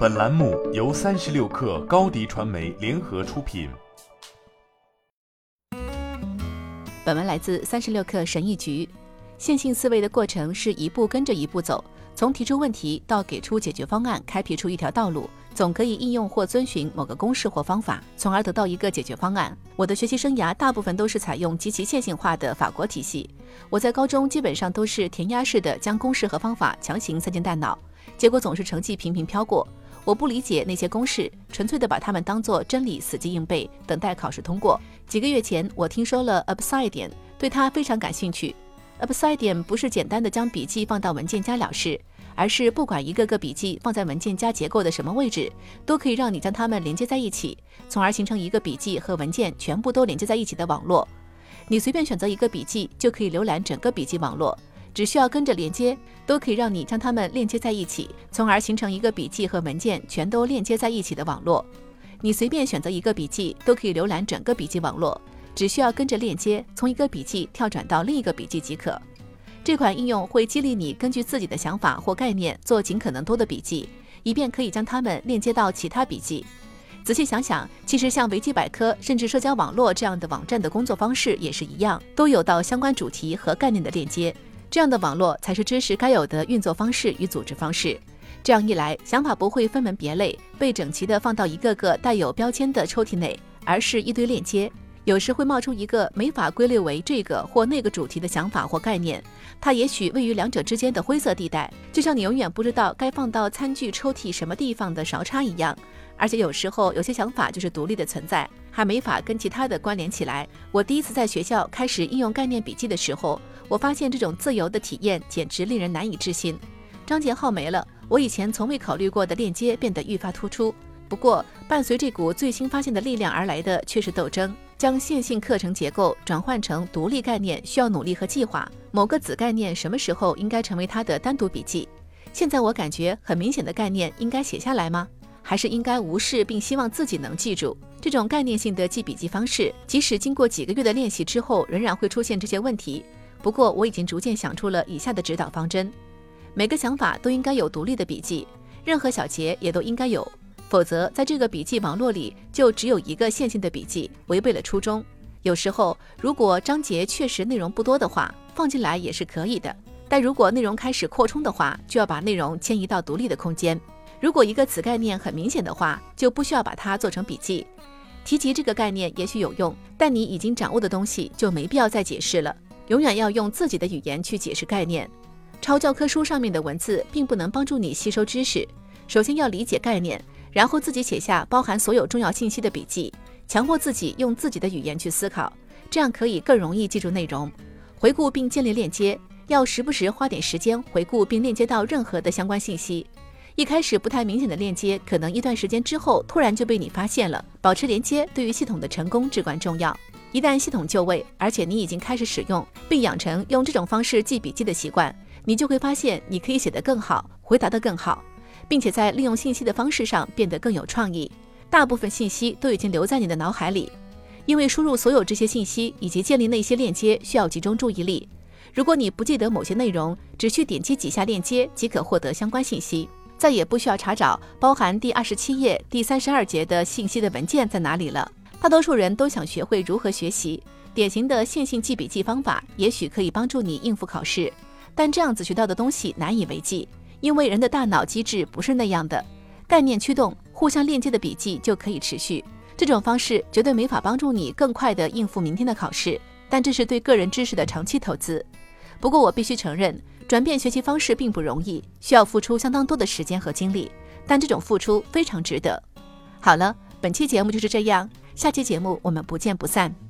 本栏目由三十六氪高低传媒联合出品。本文来自三十六氪神译局。线性思维的过程是一步跟着一步走，从提出问题到给出解决方案，开辟出一条道路，总可以应用或遵循某个公式或方法，从而得到一个解决方案。我的学习生涯大部分都是采用极其线性化的法国体系。我在高中基本上都是填鸭式的将公式和方法强行塞进大脑，结果总是成绩平平飘过。我不理解那些公式，纯粹的把它们当做真理死记硬背，等待考试通过。几个月前，我听说了 Obsidian，对它非常感兴趣。Obsidian 不是简单的将笔记放到文件夹了事，而是不管一个个笔记放在文件夹结构的什么位置，都可以让你将它们连接在一起，从而形成一个笔记和文件全部都连接在一起的网络。你随便选择一个笔记，就可以浏览整个笔记网络，只需要跟着连接，都可以让你将它们链接在一起，从而形成一个笔记和文件全都链接在一起的网络。你随便选择一个笔记，都可以浏览整个笔记网络。只需要跟着链接，从一个笔记跳转到另一个笔记即可。这款应用会激励你根据自己的想法或概念做尽可能多的笔记，以便可以将它们链接到其他笔记。仔细想想，其实像维基百科甚至社交网络这样的网站的工作方式也是一样，都有到相关主题和概念的链接。这样的网络才是知识该有的运作方式与组织方式。这样一来，想法不会分门别类，被整齐地放到一个个带有标签的抽屉内，而是一堆链接。有时会冒出一个没法归类为这个或那个主题的想法或概念，它也许位于两者之间的灰色地带，就像你永远不知道该放到餐具抽屉什么地方的勺叉一样。而且有时候有些想法就是独立的存在，还没法跟其他的关联起来。我第一次在学校开始应用概念笔记的时候，我发现这种自由的体验简直令人难以置信。章节号没了，我以前从未考虑过的链接变得愈发突出。不过，伴随这股最新发现的力量而来的却是斗争。将线性课程结构转换成独立概念需要努力和计划。某个子概念什么时候应该成为它的单独笔记？现在我感觉很明显的概念应该写下来吗？还是应该无视并希望自己能记住？这种概念性的记笔记方式，即使经过几个月的练习之后，仍然会出现这些问题。不过我已经逐渐想出了以下的指导方针：每个想法都应该有独立的笔记，任何小节也都应该有。否则，在这个笔记网络里就只有一个线性的笔记，违背了初衷。有时候，如果章节确实内容不多的话，放进来也是可以的。但如果内容开始扩充的话，就要把内容迁移到独立的空间。如果一个子概念很明显的话，就不需要把它做成笔记。提及这个概念也许有用，但你已经掌握的东西就没必要再解释了。永远要用自己的语言去解释概念。抄教科书上面的文字并不能帮助你吸收知识。首先要理解概念。然后自己写下包含所有重要信息的笔记，强迫自己用自己的语言去思考，这样可以更容易记住内容。回顾并建立链接，要时不时花点时间回顾并链接到任何的相关信息。一开始不太明显的链接，可能一段时间之后突然就被你发现了。保持连接对于系统的成功至关重要。一旦系统就位，而且你已经开始使用并养成用这种方式记笔记的习惯，你就会发现你可以写得更好，回答得更好。并且在利用信息的方式上变得更有创意。大部分信息都已经留在你的脑海里，因为输入所有这些信息以及建立那些链接需要集中注意力。如果你不记得某些内容，只需点击几下链接即可获得相关信息，再也不需要查找包含第二十七页、第三十二节的信息的文件在哪里了。大多数人都想学会如何学习，典型的线性记笔记方法也许可以帮助你应付考试，但这样子学到的东西难以为继。因为人的大脑机制不是那样的，概念驱动、互相链接的笔记就可以持续。这种方式绝对没法帮助你更快地应付明天的考试，但这是对个人知识的长期投资。不过我必须承认，转变学习方式并不容易，需要付出相当多的时间和精力，但这种付出非常值得。好了，本期节目就是这样，下期节目我们不见不散。